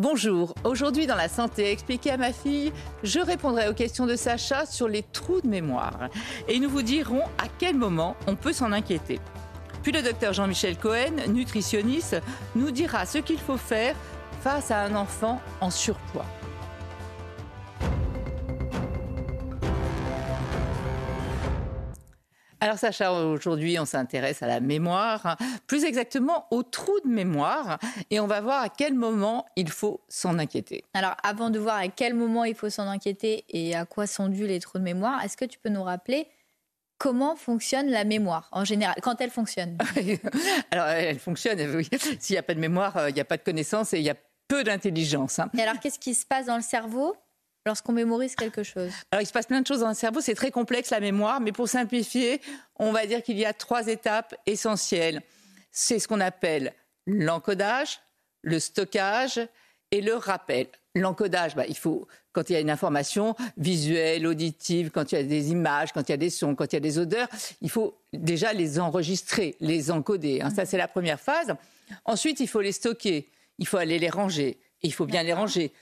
Bonjour, aujourd'hui dans la santé expliquée à ma fille, je répondrai aux questions de Sacha sur les trous de mémoire et nous vous dirons à quel moment on peut s'en inquiéter. Puis le docteur Jean-Michel Cohen, nutritionniste, nous dira ce qu'il faut faire face à un enfant en surpoids. Alors Sacha, aujourd'hui on s'intéresse à la mémoire, plus exactement aux trous de mémoire, et on va voir à quel moment il faut s'en inquiéter. Alors avant de voir à quel moment il faut s'en inquiéter et à quoi sont dus les trous de mémoire, est-ce que tu peux nous rappeler comment fonctionne la mémoire en général, quand elle fonctionne? Alors elle fonctionne, oui. S'il n'y a pas de mémoire, euh, il n'y a pas de connaissance et il y a peu d'intelligence. Hein. Et alors qu'est-ce qui se passe dans le cerveau lorsqu'on mémorise quelque chose Alors, il se passe plein de choses dans le cerveau. C'est très complexe, la mémoire. Mais pour simplifier, on va dire qu'il y a trois étapes essentielles. C'est ce qu'on appelle l'encodage, le stockage et le rappel. L'encodage, bah, il faut, quand il y a une information visuelle, auditive, quand il y a des images, quand il y a des sons, quand il y a des odeurs, il faut déjà les enregistrer, les encoder. Hein. Ça, c'est la première phase. Ensuite, il faut les stocker. Il faut aller les ranger. Il faut bien les ranger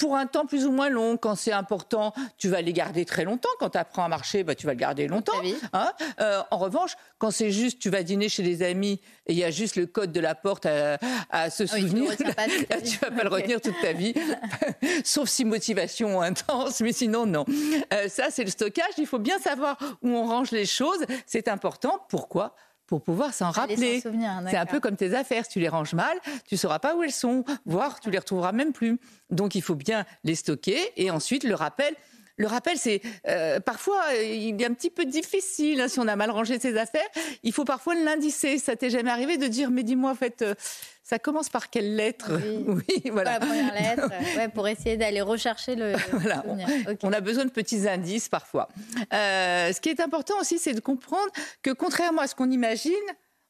pour un temps plus ou moins long. Quand c'est important, tu vas les garder très longtemps. Quand tu apprends à marcher, bah, tu vas le garder longtemps. Hein. Euh, en revanche, quand c'est juste, tu vas dîner chez des amis et il y a juste le code de la porte à, se ah souvenir, tu, ne vas pas le retenir toute ta vie, sauf si motivation intense, mais sinon non. Euh, ça, c'est le stockage. Il faut bien savoir où on range les choses. C'est important. Pourquoi? Pour pouvoir s'en rappeler. C'est un peu comme tes affaires. Si tu les ranges mal, tu ne sauras pas où elles sont, voire tu les retrouveras même plus. Donc il faut bien les stocker et ensuite le rappel. Le rappel, c'est euh, parfois il est un petit peu difficile hein, si on a mal rangé ses affaires. Il faut parfois l'indicer. Ça t'est jamais arrivé de dire mais dis-moi en fait euh, ça commence par quelle lettre? Oui, voilà. la première lettre, ouais, pour essayer d'aller rechercher le. voilà. On, a besoin de petits indices parfois. Euh, ce qui est important aussi, c'est de comprendre que contrairement à ce qu'on imagine,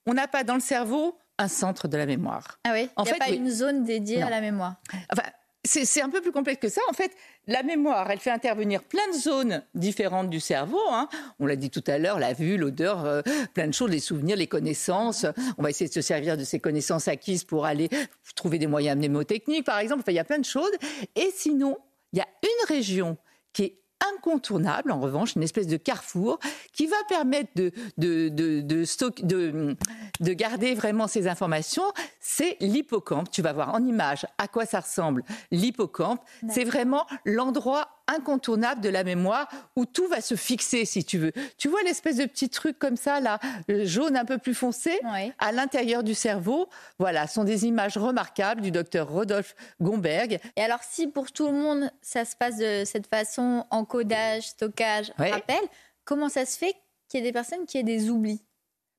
on n'a pas dans le cerveau un centre de la mémoire. Ah oui? Il n'y a pas une zone dédiée à la mémoire? Enfin, c'est un peu plus complexe que ça. En fait, la mémoire, elle fait intervenir plein de zones différentes du cerveau. Hein. On l'a dit tout à l'heure, la vue, l'odeur, euh, plein de choses, les souvenirs, les connaissances. On va essayer de se servir de ces connaissances acquises pour aller trouver des moyens mnémotechniques, par exemple. Enfin, il y a plein de choses. Et sinon, il y a une région qui est incontournable, en revanche, une espèce de carrefour qui va permettre de, de, de, de, de garder vraiment ces informations, c'est l'hippocampe. Tu vas voir en image à quoi ça ressemble l'hippocampe. C'est vraiment l'endroit incontournable de la mémoire où tout va se fixer, si tu veux. Tu vois l'espèce de petit truc comme ça, là, jaune un peu plus foncé, à l'intérieur du cerveau. Voilà, ce sont des images remarquables du docteur Rodolphe Gomberg. Et alors, si pour tout le monde, ça se passe de cette façon, encodage, stockage, rappel, comment ça se fait qu'il y ait des personnes qui aient des oublis?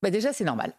Bah Déjà, c'est normal.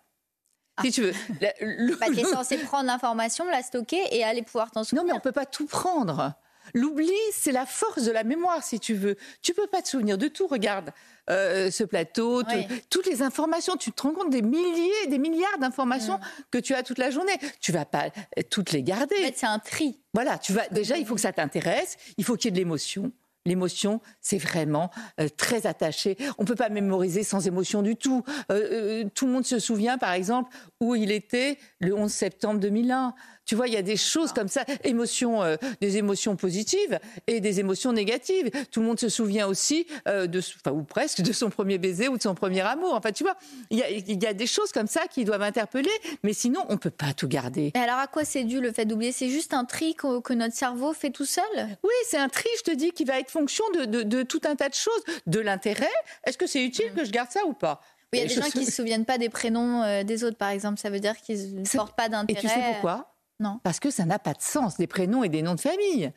Si tu veux. bah, tu es censé prendre l'information, la stocker et aller pouvoir t'en souvenir. Non, mais on ne peut pas tout prendre. L'oubli, c'est la force de la mémoire, si tu veux. Tu peux pas te souvenir de tout. Regarde euh, ce plateau, toutes les informations. Tu te rends compte des milliers, des milliards d'informations mm. que tu as toute la journée. Tu vas pas toutes les garder. En fait, c'est un tri. Voilà, tu vas déjà, il faut que ça t'intéresse. Il faut qu'il y ait de l'émotion. L'émotion, c'est vraiment euh, très attaché. On ne peut pas mémoriser sans émotion du tout. Euh, tout le monde se souvient, par exemple, où il était le 11 septembre 2001. Tu vois, il y a des choses comme ça, émotions, euh, des émotions positives et des émotions négatives. Tout le monde se souvient aussi euh, de, enfin, ou presque, de son premier baiser ou de son premier amour. Enfin, tu vois, il y a, des choses comme ça qui doivent interpeller, mais sinon, on peut pas tout garder. Et alors, à quoi c'est dû le fait d'oublier? C'est juste un tri que, notre cerveau fait tout seul? Oui, c'est un tri, je te dis, qui va être fonction de, tout un tas de choses, de l'intérêt. Est-ce que c'est utile mm. que je garde ça ou pas? Oui, il y a des gens qui ne se souviennent pas des prénoms euh, des autres, par exemple. Ça veut dire qu'ils ne portent pas d'intérêt. Et tu sais pourquoi? Non. Parce que ça n'a pas de sens, des prénoms et des noms de famille.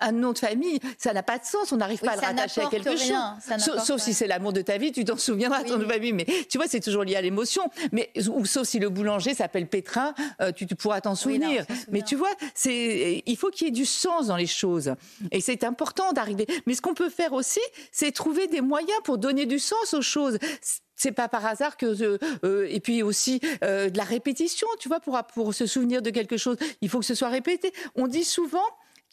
Un nom de famille, ça n'a pas de sens. On n'arrive pas à le rattacher à quelque chose. Sauf, si c'est l'amour de ta vie, tu t'en souviendras, ton nom de famille. Mais tu vois, c'est toujours lié à l'émotion. Mais ou sauf si le boulanger s'appelle Pétrin, tu, pourras t'en souvenir. mais tu vois, c'est il faut qu'il y ait du sens dans les choses. Et c'est important d'arriver. Mais ce qu'on peut faire aussi, c'est trouver des moyens pour donner du sens aux choses c'est pas par hasard que euh, euh, et puis aussi euh, de la répétition, tu vois, pour pour se souvenir de quelque chose, il faut que ce soit répété. On dit souvent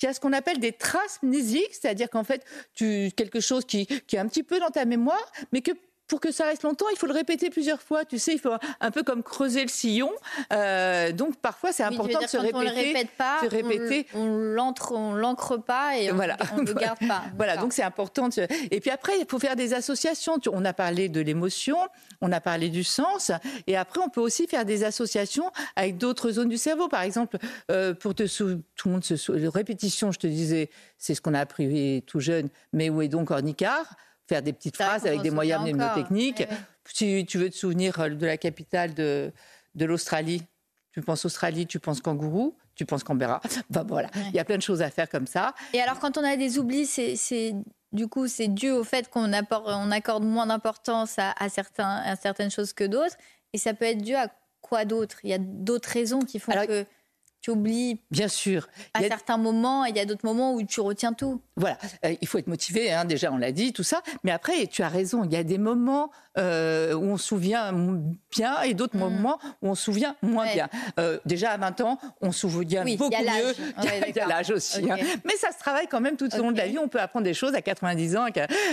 qu'il y a ce qu'on appelle des traces mnésiques, c'est-à-dire qu'en fait, tu quelque chose qui, qui est un petit peu dans ta mémoire, mais que pour que ça reste longtemps, il faut le répéter plusieurs fois. Tu sais, il faut un peu comme creuser le sillon. Euh, donc parfois, c'est important de se répéter. On le répète pas, se répéter. on l'ancre pas et on, voilà. le garde pas. voilà, donc c'est important. Et puis après, il faut faire des associations. On a parlé de l'émotion, on a parlé du sens, et après, on peut aussi faire des associations avec d'autres zones du cerveau. Par exemple, euh, pour te tout le monde se répétition, je te disais, c'est ce qu'on a appris tout jeune. Mais où est donc Ornicard faire des petites phrases avec des moyens mnémotechniques. Si tu veux te souvenir euh, de la capitale de, de l'Australie, tu penses Australie, tu penses kangourou, tu penses Canberra. Enfin voilà, il y a plein de choses à faire comme ça. Et alors quand on a des oublis, c'est du coup c'est dû au fait qu'on on accorde moins d'importance à, à, certains, à certaines choses que d'autres. Et ça peut être dû à quoi d'autre? Il y a d'autres raisons qui font que tu oublies. Bien sûr. À certains moments, il y a d'autres moments où tu retiens tout. Voilà, euh, il faut être motivé, hein, déjà on l'a dit, tout ça. Mais après, tu as raison, il y a des moments euh, où on se souvient bien et d'autres mm. moments où on se souvient moins bien. Euh, déjà à 20 ans, on se souvient beaucoup mieux. Il y a l'âge aussi. Hein. Mais ça se travaille quand même tout au long de la vie. On peut apprendre des choses à 90 ans,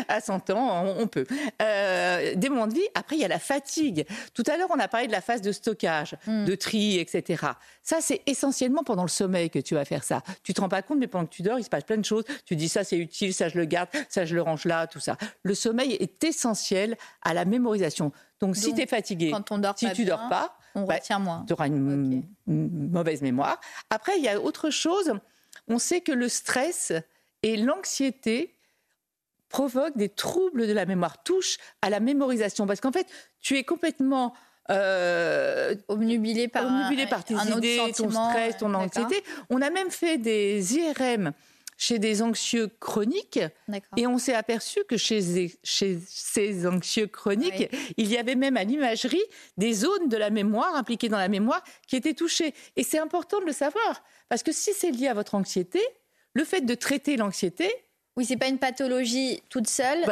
à 100 ans, on, peut. des moments de vie. Après, il y a la fatigue. Tout à l'heure, on a parlé de la phase de stockage, mm. de tri, etc. Ça, c'est essentiellement pendant le sommeil que tu vas faire ça. Tu te rends pas compte, mais pendant que tu dors, il se passe plein de choses. Tu dis ça c'est utile, ça je le garde, ça je le range là, tout ça. Le sommeil est essentiel à la mémorisation. Donc, si tu es fatigué, si tu dors pas, on bah, retient moins. Tu auras une, mauvaise mémoire. Après, il y a autre chose. On sait que le stress et l'anxiété provoquent des troubles de la mémoire, touchent à la mémorisation. Parce qu'en fait, tu es complètement euh, obnubilé par, par tes idées, ton stress, ton anxiété. On a même fait des IRM chez des anxieux chroniques. Et on s'est aperçu que chez, chez ces anxieux chroniques, il y avait même à l'imagerie des zones de la mémoire impliquées dans la mémoire qui étaient touchées. Et c'est important de le savoir, parce que si c'est lié à votre anxiété, le fait de traiter l'anxiété, oui, c'est pas une pathologie toute seule,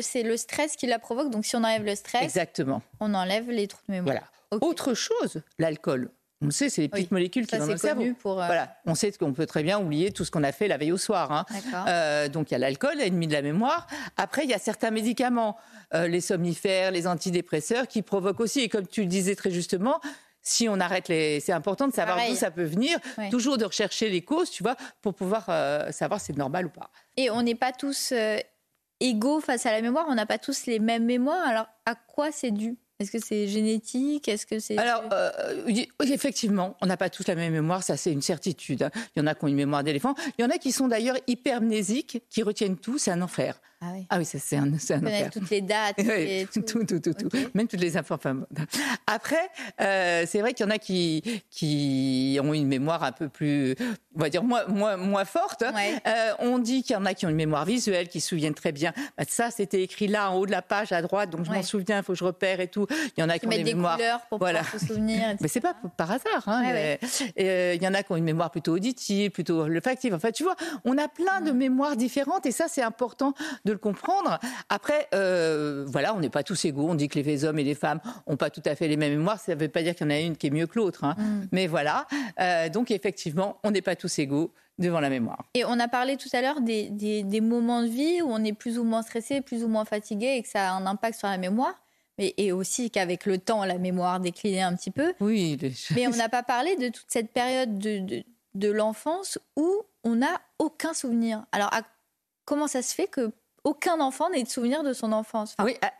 c'est le, stress qui la provoque. Donc si on enlève le stress, Exactement. on enlève les trous de mémoire. Voilà. Autre chose, l'alcool. On sait, c'est les petites molécules qui sont dans le cerveau. Pour, euh, Voilà, on sait qu'on peut très bien oublier tout ce qu'on a fait la veille au soir. Hein. Euh, donc il y a l'alcool, ennemi de la mémoire. Après, il y a certains médicaments, euh, les somnifères, les antidépresseurs, qui provoquent aussi, et comme tu le disais très justement, si on arrête les, c'est important de savoir d'où ça peut venir, toujours de rechercher les causes, tu vois, pour pouvoir savoir si c'est normal ou pas. Et on n'est pas tous égaux face à la mémoire, on n'a pas tous les mêmes mémoires. Alors à quoi c'est dû? Est-ce que c'est génétique? Est-ce que c'est Alors euh, effectivement, on n'a pas tous la même mémoire, ça c'est une certitude. Hein. Il y en a qui ont une mémoire d'éléphant. Il y en a qui sont d'ailleurs hypermnésiques, qui retiennent tout, c'est un enfer. Ah oui, ah oui c'est un, un enfer. toutes les dates. tout. tout, tout, tout, Même toutes les infos. après, euh, c'est vrai qu'il y en a qui, qui ont une mémoire un peu plus, on va dire, moins, moins, moins forte. Euh, on dit qu'il y en a qui ont une mémoire visuelle, qui se souviennent très bien. Bah, ça, c'était écrit là, en haut de la page, à droite, donc je m'en souviens, il faut que je repère et tout. Il y en a qui, ont des, des mémoires. couleurs pour voilà. pouvoir se souvenir. Mais c'est pas par hasard. Hein, euh, il y en a qui ont une mémoire plutôt auditive, plutôt olfactive. En fait, tu vois, on a plein de mémoires différentes et ça, c'est important de de le comprendre. Après, euh, voilà, on n'est pas tous égaux. On dit que les hommes et les femmes n'ont pas tout à fait les mêmes mémoires. Ça ne veut pas dire qu'il y en a une qui est mieux que l'autre. Hein. Mm. Mais voilà. Euh, donc, effectivement, on n'est pas tous égaux devant la mémoire. Et on a parlé tout à l'heure des, des, moments de vie où on est plus ou moins stressé, plus ou moins fatigué et que ça a un impact sur la mémoire. Mais, et aussi qu'avec le temps, la mémoire déclinait un petit peu. Oui. Mais on n'a pas parlé de toute cette période de, de, de l'enfance où on n'a aucun souvenir. Alors, comment ça se fait que aucun enfant n'ait de souvenir de son enfance. oui, ah,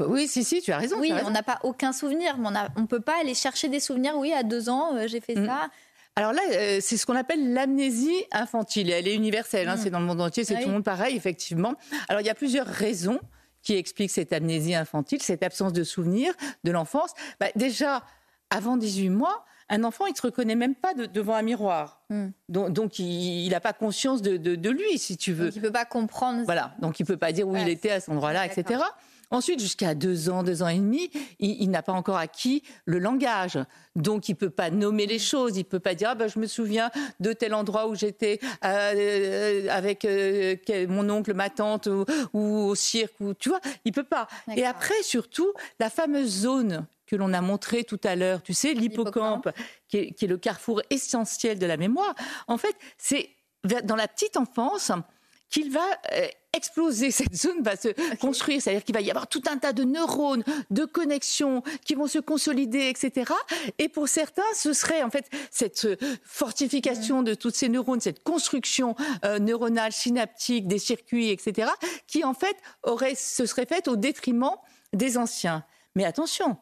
oui, si, si, tu as raison. Oui, on n'a pas aucun souvenir. on ne peut pas aller chercher des souvenirs. Oui, à deux ans, euh, j'ai fait mm. ça. Alors là, euh, c'est ce qu'on appelle l'amnésie infantile. elle est universelle, hein, mm. c'est dans le monde entier, c'est ah tout le monde pareil, effectivement. Alors il y a plusieurs raisons qui expliquent cette amnésie infantile, cette absence de souvenir de l'enfance. Bah, déjà, avant 18 mois, un enfant, il ne se reconnaît même pas devant un miroir. Hmm. Donc, il n'a pas conscience de, lui, si tu veux. Donc, il ne peut pas comprendre. Voilà, donc il ne peut pas dire où il était à cet endroit-là, etc. Ensuite, jusqu'à deux ans, deux ans et demi, il, n'a pas encore acquis le langage. Donc, il ne peut pas nommer les choses. Il ne peut pas dire ah ben, Je me souviens de tel endroit où j'étais euh, avec euh, mon oncle, ma tante, ou, au cirque. Ou, tu vois, il ne peut pas. Et après, surtout, la fameuse zone que l'on a montrée tout à l'heure, tu sais, l'hippocampe, qui est, qui est le carrefour essentiel de la mémoire. En fait, c'est dans la petite enfance qu'il va euh, exploser, cette zone va se construire, c'est-à-dire qu'il va y avoir tout un tas de neurones, de connexions qui vont se consolider, etc. Et pour certains, ce serait en fait cette euh, fortification de toutes ces neurones, cette construction euh, neuronale, synaptique, des circuits, etc., qui en fait aurait, se serait faite au détriment des anciens. Mais attention,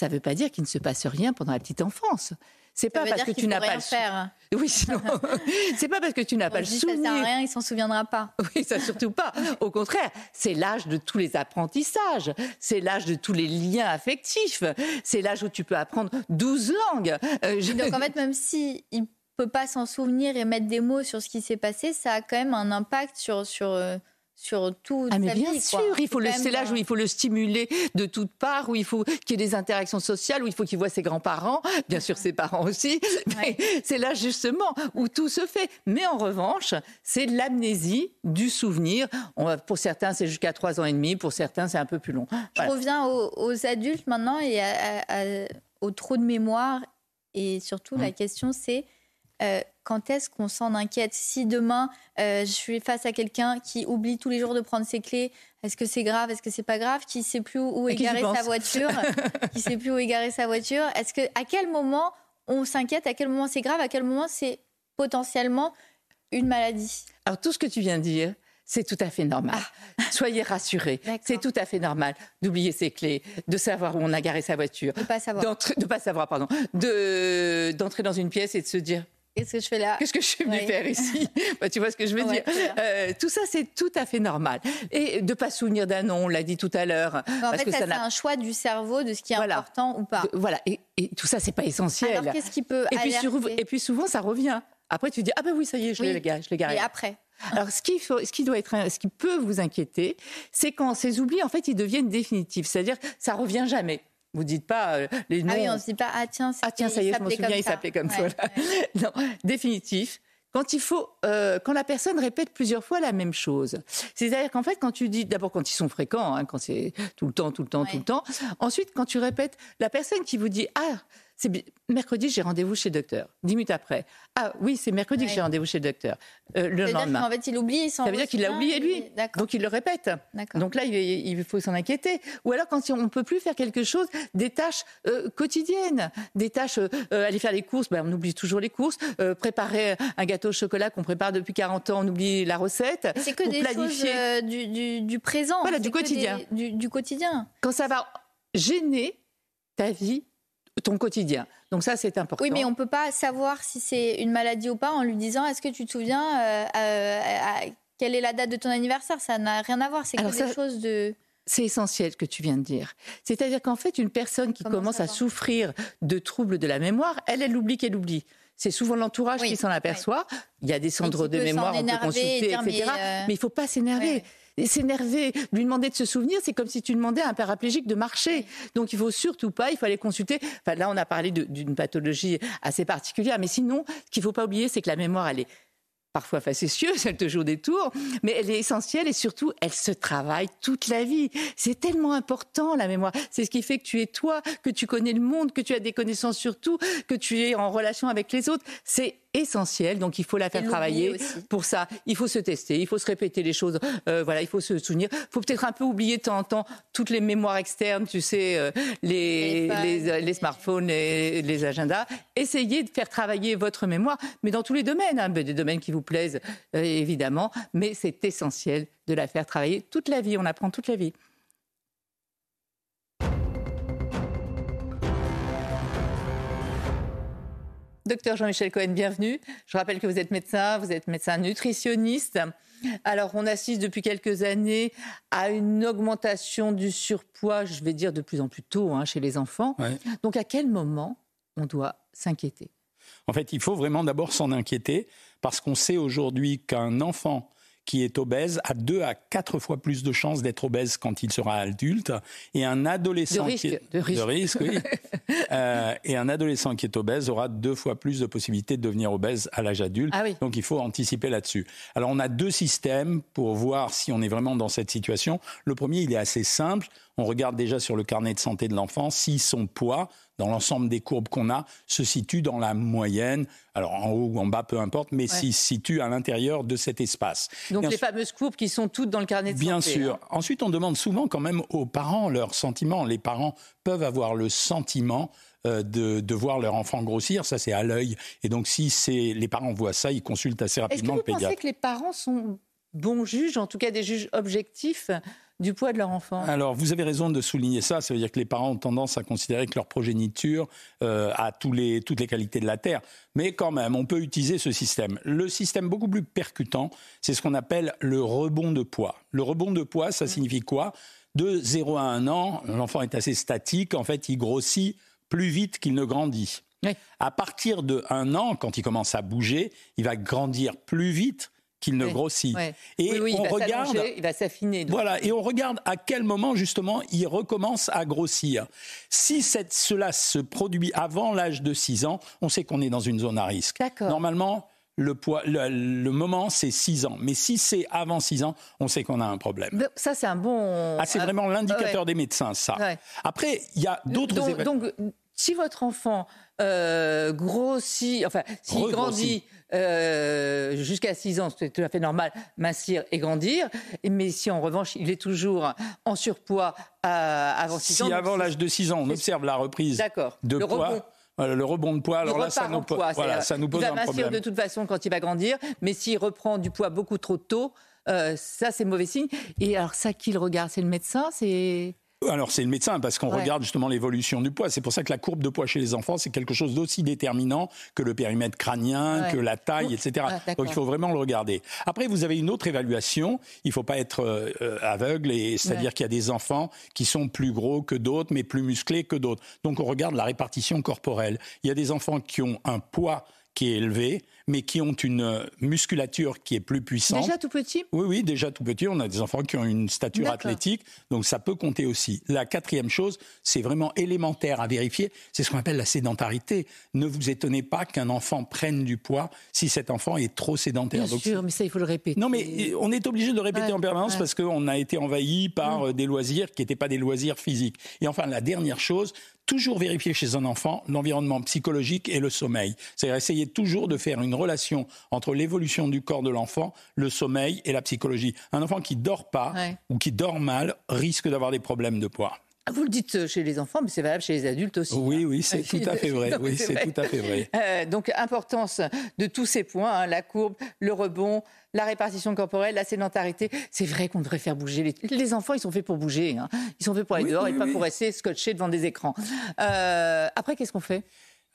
ça ne veut pas dire qu'il ne se passe rien pendant la petite enfance. C'est pas parce que tu n'as pas le faire. Oui, sinon, c'est pas parce que tu n'as pas le souvenir. Ça sert à rien, il s'en souviendra pas. Oui, ça surtout pas. Au contraire, c'est l'âge de tous les apprentissages, c'est l'âge de tous les liens affectifs, c'est l'âge où tu peux apprendre 12 langues. Euh, Donc en fait, même si il peut pas s'en souvenir et mettre des mots sur ce qui s'est passé, ça a quand même un impact sur sur euh, sur tout ah mais bien sûr, il faut le c'est l'âge où il faut le stimuler de toutes parts, où il faut qu'il y ait des interactions sociales, où il faut qu'il voit ses grands-parents, bien sûr ses parents aussi. C'est là justement où tout se fait. Mais en revanche, c'est l'amnésie du souvenir. On pour certains, c'est jusqu'à trois ans et demi. Pour certains, c'est un peu plus long. Je reviens aux, adultes maintenant et au trop de mémoire. Et surtout, la mmh. question, c'est euh, quand est-ce qu'on s'en inquiète Si demain, euh, je suis face à quelqu'un qui oublie tous les jours de prendre ses clés, est-ce que c'est grave Est-ce que c'est pas grave Qui sait plus où, égarer sa voiture Qui sait plus où égarer sa voiture Est-ce que à quel moment on s'inquiète À quel moment c'est grave À quel moment c'est potentiellement une maladie Alors tout ce que tu viens de dire, c'est tout à fait normal. Ah. Soyez rassurés. C'est tout à fait normal d'oublier ses clés, de savoir où on a garé sa voiture. De pas savoir. De pas savoir, pardon. D'entrer dans une pièce et de se dire Qu'est-ce que je fais là? Qu'est-ce que je suis venue faire ici? Bah, Tu vois ce que je veux dire euh, Tout ça, c'est tout à fait normal. Et de pas souvenir d'un nom, on l'a dit tout à l'heure. En fait, c'est un choix du cerveau de ce qui est important ou pas. voilà. Et, tout ça, c'est pas essentiel. Alors, qu'est-ce qui peut et puis, et puis souvent, ça revient. Après, tu dis ah ben oui, ça y est, je l'ai garé. Et après alors, ce qui, faut, ce qui doit être, ce qui peut vous inquiéter, c'est quand ces oublis, en fait, ils deviennent définitifs. C'est-à-dire, ça revient jamais. Vous dites pas euh, les noms. Ah oui, on se dit pas ah tiens, ah tiens ça y est, je m'en souviens, il s'appelait comme ça. non, définitif. Quand il faut, euh, quand la personne répète plusieurs fois la même chose, c'est-à-dire qu'en fait, quand tu dis, d'abord quand ils sont fréquents, hein, quand c'est tout le temps, tout le temps, tout le temps. Ensuite, quand tu répètes, la personne qui vous dit ah c'est mercredi, j'ai rendez-vous chez le docteur. Dix minutes après. Ah oui, c'est mercredi que j'ai rendez-vous chez le docteur. Euh, le lendemain. En fait, il oublie. Ça veut dire qu'il l'a oublié lui. Donc il le répète. Donc là, il, faut s'en inquiéter. Ou alors quand on ne peut plus faire quelque chose, des tâches euh, quotidiennes, des tâches, euh, aller faire les courses, ben, on oublie toujours les courses. préparer un gâteau au chocolat qu'on prépare depuis 40 ans, on oublie la recette. C'est que des planifier. choses du, du, présent. Voilà, du quotidien. du quotidien. Quand ça va gêner ta vie ton quotidien. Donc ça, c'est important. Oui, mais on ne peut pas savoir si c'est une maladie ou pas en lui disant est-ce que tu te souviens euh, euh, quelle est la date de ton anniversaire? Ça n'a rien à voir. C'est que des choses de... C'est essentiel ce que tu viens de dire. C'est-à-dire qu'en fait, une personne qui commence à souffrir de troubles de la mémoire, elle, elle oublie qu'elle oublie. C'est souvent l'entourage qui s'en aperçoit. Il y a des centres de mémoire, on peut consulter, etc. Mais, euh, mais il ne faut pas s'énerver s'énerver, lui demander de se souvenir, c'est comme si tu demandais à un paraplégique de marcher. Donc il faut surtout pas, il faut aller consulter. Enfin, là, on a parlé d'une pathologie assez particulière, mais sinon, ce qu'il faut pas oublier, c'est que la mémoire, elle est parfois facétieuse, elle te joue des tours, mais elle est essentielle et surtout, elle se travaille toute la vie. C'est tellement important, la mémoire. C'est ce qui fait que tu es toi, que tu connais le monde, que tu as des connaissances sur tout, que tu es en relation avec les autres. C'est essentielle, donc il faut la faire travailler. Pour ça, il faut se tester, il faut se répéter les choses, euh, voilà, il faut se souvenir. Il faut peut-être un peu oublier de temps en temps toutes les mémoires externes, tu sais, euh, les, les, les, smartphones, les, les, agendas. Essayez de faire travailler votre mémoire, mais dans tous les domaines, hein, des domaines qui vous plaisent, euh, évidemment, mais c'est essentiel de la faire travailler toute la vie, on apprend toute la vie. Docteur Jean-Michel Cohen, bienvenue. Je rappelle que vous êtes médecin, vous êtes médecin nutritionniste. Alors, on assiste depuis quelques années à une augmentation du surpoids, je vais dire de plus en plus tôt hein, chez les enfants. Donc, à quel moment on doit s'inquiéter? En fait, il faut vraiment d'abord s'en inquiéter parce qu'on sait aujourd'hui qu'un enfant qui est obèse a deux à quatre fois plus de chances d'être obèse quand il sera adulte et un adolescent de risque, qui est, de risque. de risque, oui. Euh, et un adolescent qui est obèse aura deux fois plus de possibilités de devenir obèse à l'âge adulte. Ah oui. Donc il faut anticiper là-dessus. Alors on a deux systèmes pour voir si on est vraiment dans cette situation. Le premier, il est assez simple. On regarde déjà sur le carnet de santé de l'enfant si son poids, dans l'ensemble des courbes qu'on a, se situe dans la moyenne. Alors en haut ou en bas, peu importe, mais s'il se situe à l'intérieur de cet espace. Donc les fameuses courbes qui sont toutes dans le carnet de Bien santé. sûr. hein. Ensuite, on demande souvent quand même aux parents leurs sentiments. Les parents peuvent avoir le sentiment euh, de, de voir leur enfant grossir, ça c'est à l'œil. Et donc si c'est les parents voient ça, ils consultent assez Est-ce que rapidement vous le pensez pédiatre. que les parents sont bons juges, en tout cas des juges objectifs du poids de leur enfant Alors, vous avez raison de souligner ça. Ça veut dire que les parents ont tendance à considérer que leur progéniture euh, a tous les, toutes les qualités de la terre. Mais quand même, on peut utiliser ce système. Le système beaucoup plus percutant, c'est ce qu'on appelle le rebond de poids. Le rebond de poids, ça signifie quoi? De 0 à 1 an, l'enfant est assez statique. En fait, il grossit plus vite qu'il ne grandit. Oui. À partir de 1 an, quand il commence à bouger, il va grandir plus vite qu'il ne Oui. grossit. Et oui, on il va regarde il va s'affiner. voilà, et on regarde à quel moment justement il recommence à grossir. Si cette- cela se produit avant l'âge de 6 ans, on sait qu'on est dans une zone à risque. Normalement, le, poids, le, le moment, c'est 6 ans. Mais si c'est avant 6 ans, on sait qu'on a un problème. Ça, c'est un bon. Ah, c'est vraiment l'indicateur ouais. des médecins, ça. Ouais. Après, il y a d'autres donc, donc, si votre enfant euh, grossit, enfin, s'il grandit euh, jusqu'à 6 ans, c'est tout à fait normal, mincir et grandir. Mais si en revanche, il est toujours en surpoids à- avant 6 ans. Si avant l'âge de 6 ans, on observe la reprise de Le poids, rebond. le rebond de poids, alors là, ça nous, en po- poids, voilà, c'est-à-dire, ça nous pose il va un mincir problème. de toute façon quand il va grandir, mais s'il reprend du poids beaucoup trop tôt, euh, ça c'est mauvais signe. Et alors ça, qui le regarde C'est le médecin C'est Alors c'est le médecin parce qu'on Ouais. regarde justement l'évolution du poids. C'est pour ça que la courbe de poids chez les enfants c'est quelque chose d'aussi déterminant que le périmètre crânien, Ouais. que la taille, etc. Donc il faut vraiment le regarder. Après vous avez une autre évaluation. Il faut pas être euh, euh, aveugle et c'est-à-dire Ouais. qu'il y a des enfants qui sont plus gros que d'autres, mais plus musclés que d'autres. Donc on regarde la répartition corporelle. Il y a des enfants qui ont un poids qui est élevé, mais qui ont une euh, musculature qui est plus puissante. déjà tout petit? Oui, oui, déjà tout petit, on a des enfants qui ont une stature athlétique, donc ça peut compter aussi. La quatrième chose, c'est vraiment élémentaire à vérifier, c'est ce qu'on appelle la sédentarité. Ne vous étonnez pas qu'un enfant prenne du poids si cet enfant est trop sédentaire. Bien Donc, sûr, mais ça il faut le répéter. non, mais euh, on est obligé de le répéter Ouais, en permanence ouais. parce qu'on a été envahi par euh, des loisirs qui n'étaient pas des loisirs physiques. Et enfin, la dernière chose, toujours vérifier chez un enfant l'environnement psychologique et le sommeil. C'est-à-dire essayer toujours de faire une relation entre l'évolution du corps de l'enfant, le sommeil et la psychologie. Un enfant qui dort pas Ouais. ou qui dort mal risque d'avoir des problèmes de poids. Vous le dites chez les enfants, mais c'est valable chez les adultes aussi. Oui, oui, c'est tout à fait vrai. Non, mais Oui, c'est tout à fait vrai. Euh, donc, importance de tous ces points, hein, la courbe, le rebond, la répartition corporelle, la sédentarité. C'est vrai qu'on devrait faire bouger les... les enfants, ils sont faits pour bouger. hein. Ils sont faits pour aller Oui, dehors oui, et pas pour rester scotchés devant des écrans. Euh, après, qu'est-ce qu'on fait?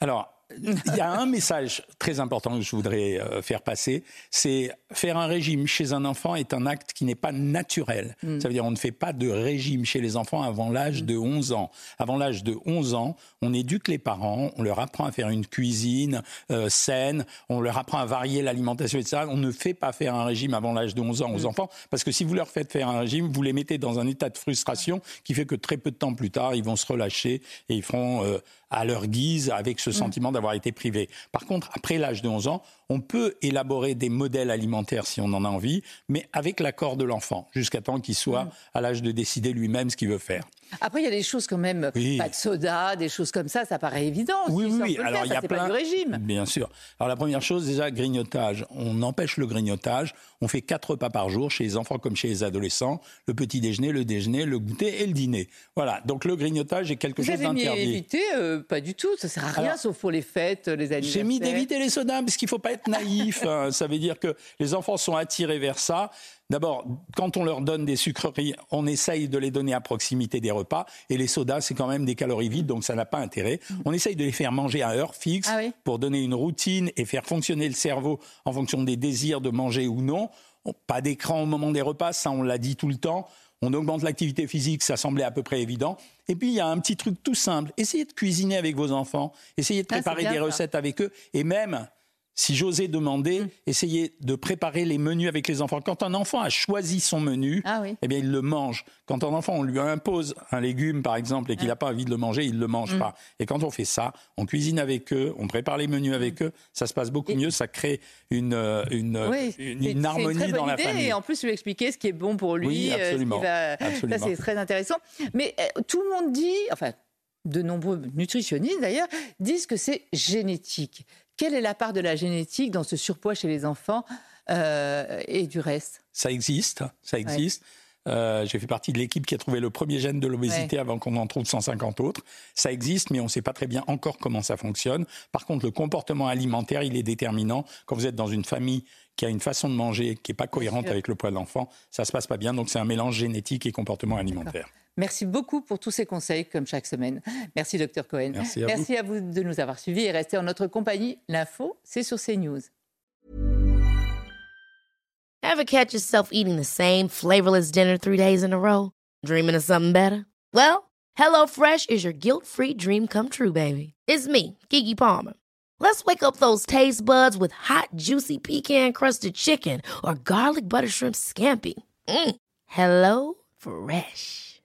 Alors, il y a un message très important que je voudrais euh, faire passer, c'est faire un régime chez un enfant est un acte qui n'est pas naturel. Ça veut dire on ne fait pas de régime chez les enfants avant l'âge de 11 ans. Avant l'âge de 11 ans, on éduque les parents, on leur apprend à faire une cuisine euh, saine, on leur apprend à varier l'alimentation, etc. On ne fait pas faire un régime avant l'âge de 11 ans aux enfants, parce que si vous leur faites faire un régime, vous les mettez dans un état de frustration qui fait que très peu de temps plus tard, ils vont se relâcher et ils feront euh, à leur guise avec ce sentiment d'avoir été privés. Par contre, après l'âge de 11 ans, on peut élaborer des modèles alimentaires si on en a envie, mais avec l'accord de l'enfant, jusqu'à temps qu'il soit à l'âge de décider lui-même ce qu'il veut faire. Après, il y a des choses quand même, Oui. pas de soda, des choses comme ça, ça paraît évident. Oui, oui, oui. Alors, il y a plein. pas du régime. Bien sûr. Alors, la première chose, déjà, grignotage. On empêche le grignotage. On fait quatre repas par jour chez les enfants comme chez les adolescents. Le petit déjeuner, le déjeuner, le goûter et le dîner. Voilà. Donc, le grignotage est quelque Vous chose avez mis d'interdit. éviter euh, Pas du tout, ça sert à rien, Alors, sauf pour les fêtes, les anniversaires. J'ai mis d'éviter les sodas parce qu'il faut pas être naïf. hein. Ça veut dire que les enfants sont attirés vers ça. D'abord, quand on leur donne des sucreries, on essaye de les donner à proximité des repas. Et les sodas, c'est quand même des calories vides, donc ça n'a pas intérêt. On essaye de les faire manger à heure fixe Ah oui pour donner une routine et faire fonctionner le cerveau en fonction des désirs de manger ou non. On- Pas d'écran au moment des repas, ça on l'a dit tout le temps. on augmente l'activité physique, ça semblait à peu près évident. Et puis, il y a un petit truc tout simple. Essayez de cuisiner avec vos enfants, essayez de préparer des recettes avec eux, et même, si j'osais demander, Mm. essayez de préparer les menus avec les enfants. Quand un enfant a choisi son menu, Ah oui. eh bien, il le mange. Quand un enfant, on lui impose un légume, par exemple, et qu'il n'a pas envie de le manger, il ne le mange Mm. pas. Et quand on fait ça, on cuisine avec eux, on prépare les menus avec eux, ça se passe beaucoup Et- mieux, ça crée une, euh, une, Oui, une, harmonie très dans la famille. Et en plus, lui expliquer ce qui est bon pour lui. Oui, euh, ce absolument. va- Absolument. Ça, c'est très intéressant. Mais euh, tout le monde dit, enfin, de nombreux nutritionnistes d'ailleurs, disent que c'est génétique. Quelle est la part de la génétique dans ce surpoids chez les enfants euh, et du reste? Ça existe, ça existe. Euh, J'ai fait partie de l'équipe qui a trouvé le premier gène de l'obésité avant qu'on en trouve 150 autres. Ça existe, mais on ne sait pas très bien encore comment ça fonctionne. Par contre, le comportement alimentaire, il est déterminant. Quand vous êtes dans une famille qui a une façon de manger qui n'est pas cohérente avec le poids de l'enfant, ça se passe pas bien. Donc c'est un mélange génétique et comportement alimentaire. Merci beaucoup pour tous ces conseils, comme chaque semaine. Merci, docteur Cohen. Merci à vous. Merci à vous de nous avoir suivis et restez en notre compagnie. L'info, c'est sur CNews. Ever catch yourself eating the same flavorless dinner three days in a row? Dreaming of something better? Well, HelloFresh is your guilt-free dream come true, baby. It's me, Kiki Palmer. Let's wake up those taste buds with hot, juicy pecan-crusted chicken or garlic butter shrimp scampi. Mm. Hello Fresh.